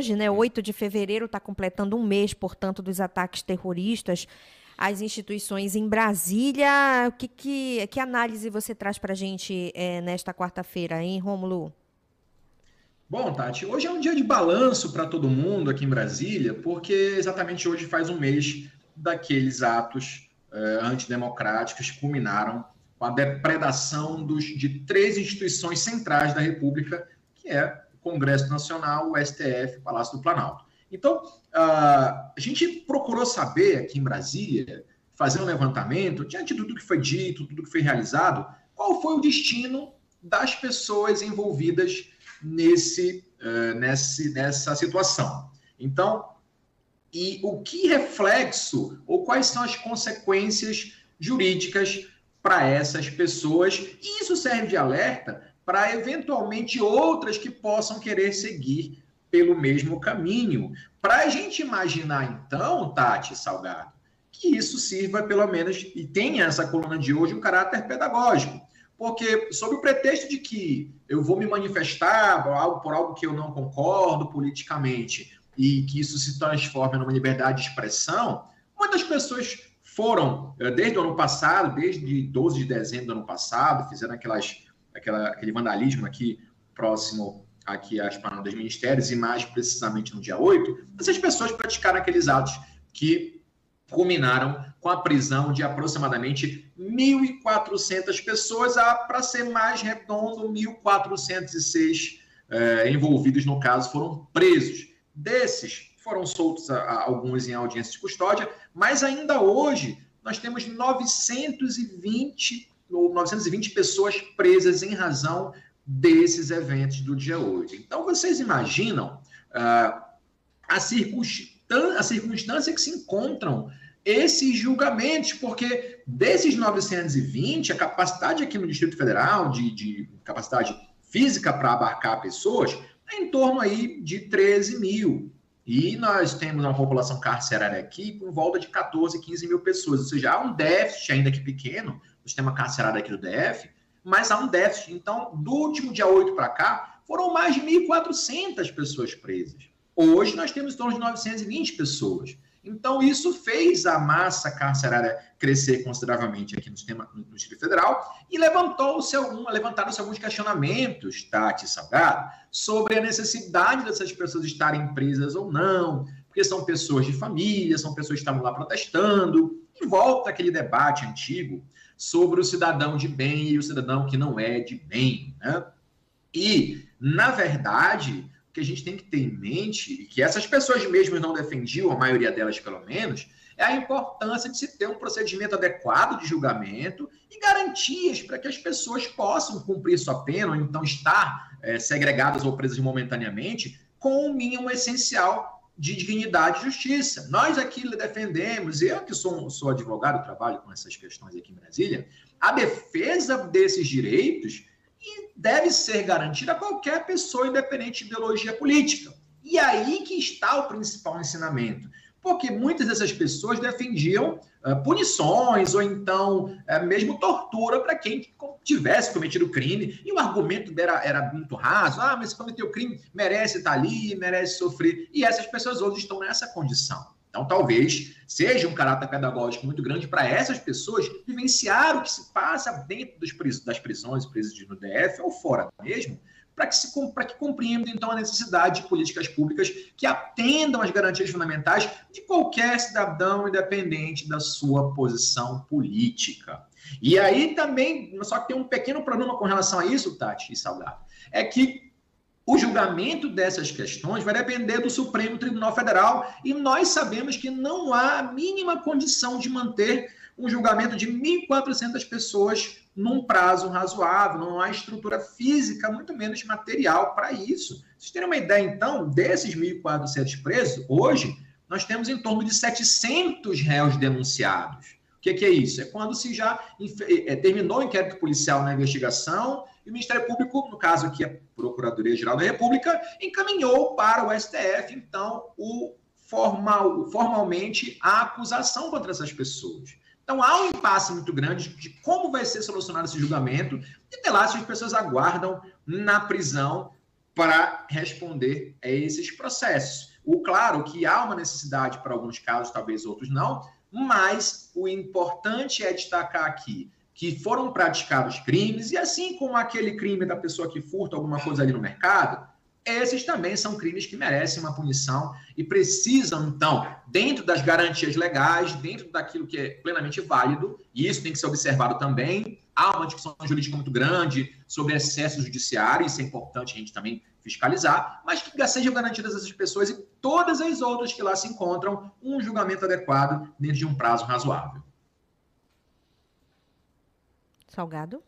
hoje, né? 8 de fevereiro está completando um mês, portanto, dos ataques terroristas às instituições em Brasília. O que, que, que análise você traz para a gente é, nesta quarta-feira, hein, Rômulo? Bom, Tati, hoje é um dia de balanço para todo mundo aqui em Brasília, porque exatamente hoje faz um mês daqueles atos eh, antidemocráticos que culminaram com a depredação dos, de três instituições centrais da República, que é Congresso Nacional, o STF, Palácio do Planalto. Então, uh, a gente procurou saber aqui em Brasília, fazer um levantamento, diante de tudo que foi dito, tudo que foi realizado, qual foi o destino das pessoas envolvidas nesse, uh, nesse, nessa situação. Então, e o que reflexo ou quais são as consequências jurídicas para essas pessoas? E isso serve de alerta para eventualmente outras que possam querer seguir pelo mesmo caminho. Para a gente imaginar, então, Tati Salgado, que isso sirva pelo menos e tenha essa coluna de hoje um caráter pedagógico porque sob o pretexto de que eu vou me manifestar por algo, que eu não concordo politicamente e que isso se transforme numa liberdade de expressão, muitas pessoas foram, eh, desde o ano passado, desde 12 de dezembro do ano passado, fizeram aquelas, aquela, aquele vandalismo aqui próximo aqui às paradas dos ministérios, e mais precisamente no dia 8, essas pessoas praticaram aqueles atos que culminaram com a prisão de aproximadamente 1.400 pessoas, para ser mais redondo, 1.406 é, envolvidos no caso foram presos. Desses, foram soltos a, a, alguns em audiência de custódia, mas ainda hoje nós temos 920 ou 920 pessoas presas em razão desses eventos do dia 8. Então, vocês imaginam uh, a, circunstância, a circunstância que se encontram esses julgamentos, porque desses 920, a capacidade aqui no Distrito Federal, de, de capacidade física para abarcar pessoas, é em torno aí de 13 mil. E nós temos uma população carcerária aqui com volta de 14, 15 mil pessoas. Ou seja, há um déficit, ainda que pequeno, no sistema carcerário aqui do DF, mas há um déficit. Então, do último dia 8 para cá, foram mais de 1.400 pessoas presas. Hoje nós temos em torno de 920 pessoas. Então, isso fez a massa carcerária crescer consideravelmente aqui no sistema no Distrito Federal e levantou-se levantaram-se alguns questionamentos, Tati Salgado, sobre a necessidade dessas pessoas estarem presas ou não, porque são pessoas de família, são pessoas que estavam lá protestando, e volta aquele debate antigo sobre o cidadão de bem e o cidadão que não é de bem. Né? E, na verdade, o que a gente tem que ter em mente, e que essas pessoas mesmo não defendiam, a maioria delas pelo menos, é a importância de se ter um procedimento adequado de julgamento e garantias para que as pessoas possam cumprir sua pena, ou então estar é, segregadas ou presas momentaneamente, com o mínimo essencial de dignidade e justiça. Nós aqui defendemos, eu que sou, sou advogado, trabalho com essas questões aqui em Brasília, a defesa desses direitos deve ser garantida a qualquer pessoa, independente de ideologia política. E aí que está o principal ensinamento. Porque muitas dessas pessoas defendiam uh, punições ou então uh, mesmo tortura para quem tivesse cometido crime. E o argumento era, era muito raso: ah, mas se cometeu crime, merece estar ali, merece sofrer. E essas pessoas hoje estão nessa condição. Então, talvez seja um caráter pedagógico muito grande para essas pessoas vivenciar o que se passa dentro dos, das prisões, presídios no DF ou fora mesmo, para que, se, que compreendam, então, a necessidade de políticas públicas que atendam às garantias fundamentais de qualquer cidadão, independente da sua posição política. E aí também, só que tem um pequeno problema com relação a isso, Tati e Salgado, é que o julgamento dessas questões vai depender do Supremo Tribunal Federal e nós sabemos que não há a mínima condição de manter um julgamento de 1.400 pessoas num prazo razoável, não há estrutura física, muito menos material para isso. Vocês terem uma ideia, então, desses 1.400 presos, hoje, nós temos em torno de 700 réus denunciados. O que, que é isso? É quando se já é, terminou o inquérito policial na investigação e o Ministério Público, no caso aqui a Procuradoria-Geral da República, encaminhou para o STF, então, o formal, formalmente a acusação contra essas pessoas. Então há um impasse muito grande de como vai ser solucionado esse julgamento e até lá as pessoas aguardam na prisão para responder a esses processos. O claro que há uma necessidade para alguns casos, talvez outros não, mas o importante é destacar aqui que foram praticados crimes, e assim como aquele crime da pessoa que furta alguma coisa ali no mercado, esses também são crimes que merecem uma punição e precisam, então, dentro das garantias legais, dentro daquilo que é plenamente válido, e isso tem que ser observado também. Há uma discussão jurídica muito grande sobre excesso judiciário, isso é importante a gente também fiscalizar, mas que sejam garantidas essas pessoas e todas as outras que lá se encontram um julgamento adequado dentro de um prazo razoável. Salgado?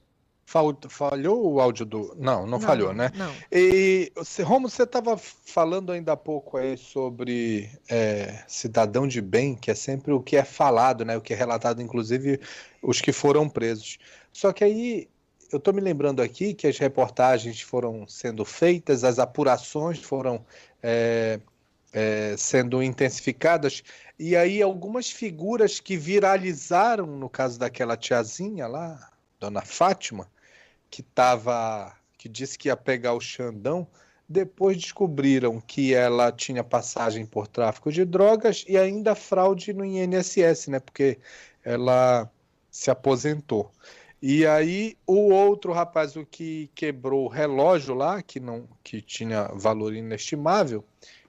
Falhou o áudio do. Não, não, não falhou, né? Não. E, Romo, você estava falando ainda há pouco aí sobre é, cidadão de bem, que é sempre o que é falado, né? O que é relatado, inclusive, os que foram presos. Só que aí eu estou me lembrando aqui que as reportagens foram sendo feitas, as apurações foram é, é, sendo intensificadas, e aí algumas figuras que viralizaram, no caso daquela tiazinha lá, Dona Fátima, que estava, que disse que ia pegar o Xandão, depois descobriram que ela tinha passagem por tráfico de drogas e ainda fraude no INSS, né? Porque ela se aposentou. E aí o outro rapaz, o que quebrou o relógio lá, que não que tinha valor inestimável,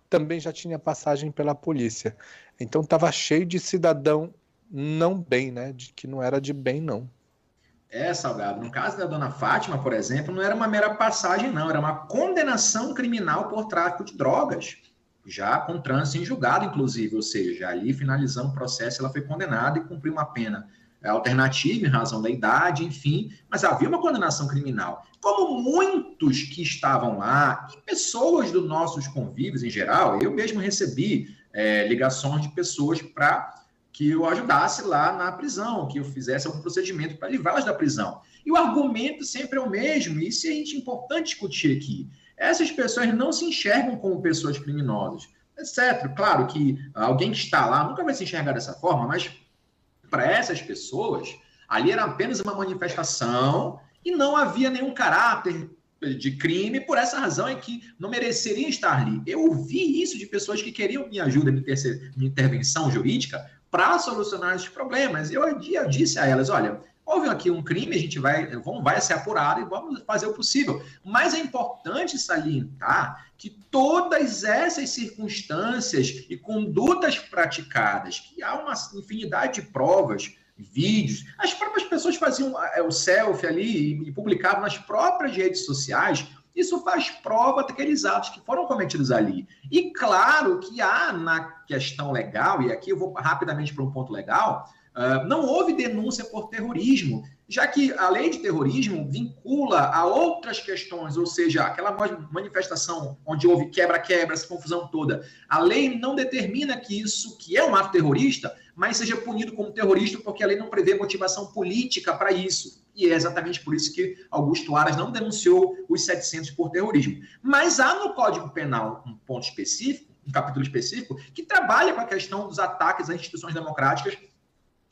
também já tinha passagem pela polícia. Então estava cheio de cidadão não bem, né? De que não era de bem não. É, Salgado. No caso da dona Fátima, por exemplo, não era uma mera passagem, não. Era uma condenação criminal por tráfico de drogas. Já com trânsito em julgado, inclusive. Ou seja, ali finalizando o processo, ela foi condenada e cumpriu uma pena é, alternativa em razão da idade, enfim. Mas havia uma condenação criminal. Como muitos que estavam lá, e pessoas dos nossos convívios em geral, eu mesmo recebi é, ligações de pessoas para que eu ajudasse lá na prisão, que eu fizesse algum procedimento para livrá-las da prisão. E o argumento sempre é o mesmo, e isso é importante discutir aqui. Essas pessoas não se enxergam como pessoas criminosas, etc. Claro que alguém que está lá nunca vai se enxergar dessa forma, mas para essas pessoas, ali era apenas uma manifestação e não havia nenhum caráter de crime, por essa razão é que não mereceriam estar ali. Eu ouvi isso de pessoas que queriam minha ajuda, minha intervenção jurídica, para solucionar esses problemas. Eu, eu disse a elas: olha, houve aqui um crime, a gente vai, vamos, vai ser apurado e vamos fazer o possível. Mas é importante salientar que todas essas circunstâncias e condutas praticadas, que há uma infinidade de provas, vídeos, as próprias pessoas faziam é, o selfie ali e publicavam nas próprias redes sociais isso faz prova daqueles atos que foram cometidos ali. E claro que há na questão legal, e aqui eu vou rapidamente para um ponto legal, uh, não houve denúncia por terrorismo, já que a lei de terrorismo vincula a outras questões, ou seja, aquela manifestação onde houve quebra-quebra, essa confusão toda. A lei não determina que isso, que é um ato terrorista, mas seja punido como terrorista, porque a lei não prevê motivação política para isso. E é exatamente por isso que Augusto Aras não denunciou os 700 por terrorismo. Mas há no Código Penal um ponto específico, um capítulo específico, que trabalha com a questão dos ataques às instituições democráticas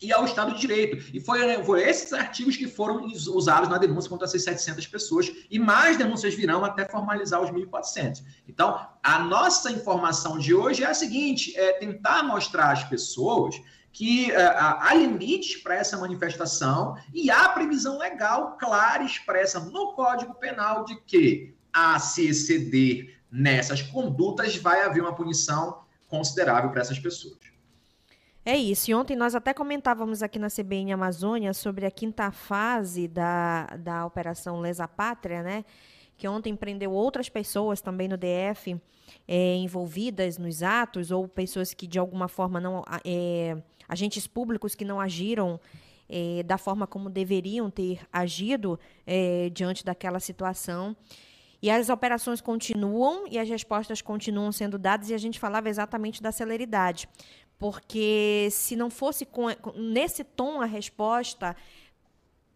e ao Estado de Direito. E foi esses artigos que foram usados na denúncia contra essas 700 pessoas, e mais denúncias virão até formalizar os 1.400. Então, a nossa informação de hoje é a seguinte: é tentar mostrar às pessoas que uh, há limites para essa manifestação e há previsão legal clara expressa no Código Penal de que, a se exceder nessas condutas, vai haver uma punição considerável para essas pessoas. É isso. E ontem nós até comentávamos aqui na CBN Amazônia sobre a quinta fase da, da Operação Lesa Pátria, né? Que ontem prendeu outras pessoas também no DF é, envolvidas nos atos, ou pessoas que de alguma forma não. É, agentes públicos que não agiram é, da forma como deveriam ter agido é, diante daquela situação. E as operações continuam e as respostas continuam sendo dadas, e a gente falava exatamente da celeridade porque se não fosse com, nesse tom a resposta,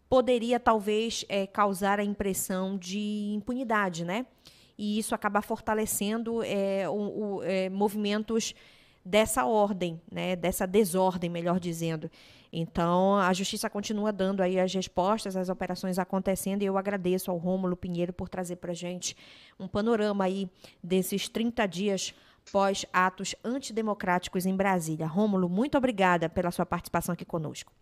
poderia talvez é, causar a impressão de impunidade, né? E isso acaba fortalecendo é, o, o, é, movimentos dessa ordem, né, dessa desordem, melhor dizendo. Então, a justiça continua dando aí as respostas, as operações acontecendo, e eu agradeço ao Rômulo Pinheiro por trazer para gente um panorama aí desses 30 dias pós atos antidemocráticos em Brasília. Rômulo, muito obrigada pela sua participação aqui conosco.